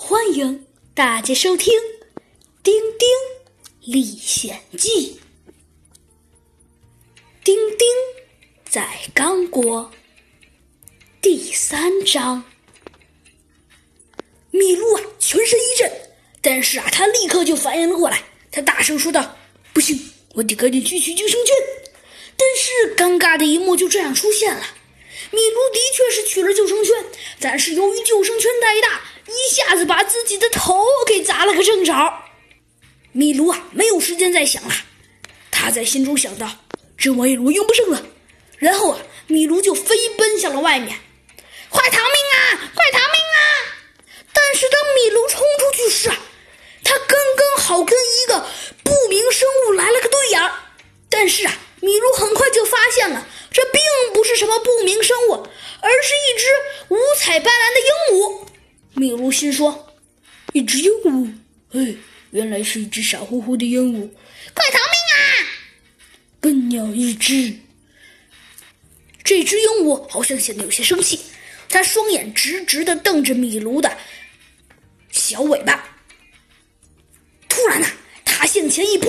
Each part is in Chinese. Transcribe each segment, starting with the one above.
欢迎大家收听《丁丁历险记》。丁丁在刚果第三章，米露啊，全身一震，但是啊，他立刻就反应了过来，他大声说道：“不行，我得赶紧去取救生圈。”但是尴尬的一幕就这样出现了，米卢的确是取了救生圈，但是由于救生圈太大。一下子把自己的头给砸了个正着，米卢啊，没有时间再想了，他在心中想到：这玩意我用不上了。然后啊，米卢就飞奔向了外面，快逃命啊！快逃命啊！但是当米卢冲出去时，他刚刚好跟一个不明生物来了个对眼儿。但是啊，米卢很快就发现了，这并不是什么不明生物，而是一只五彩斑斓的鹦鹉。米卢心说：“一只鹦鹉，哎，原来是一只傻乎乎的鹦鹉！快逃命啊！笨鸟一只。”这只鹦鹉好像显得有些生气，它双眼直直的瞪着米卢的小尾巴。突然呢，它向前一扑，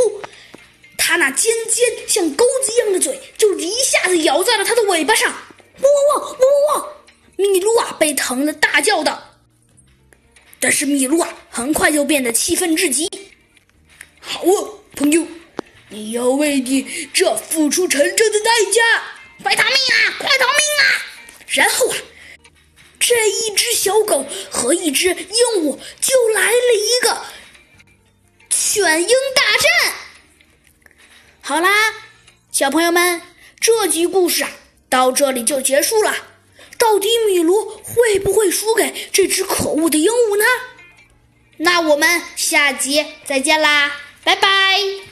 它那尖尖像钩子一样的嘴就一下子咬在了它的尾巴上。被疼的大叫道。但是米露啊，很快就变得气愤至极。好啊，朋友，你要为你这付出沉重的代价！快逃命啊！快逃命啊！然后啊，这一只小狗和一只鹦鹉就来了一个犬鹰大战。好啦，小朋友们，这集故事啊，到这里就结束了。到底米卢会不会输给这只可恶的鹦鹉呢？那我们下集再见啦，拜拜。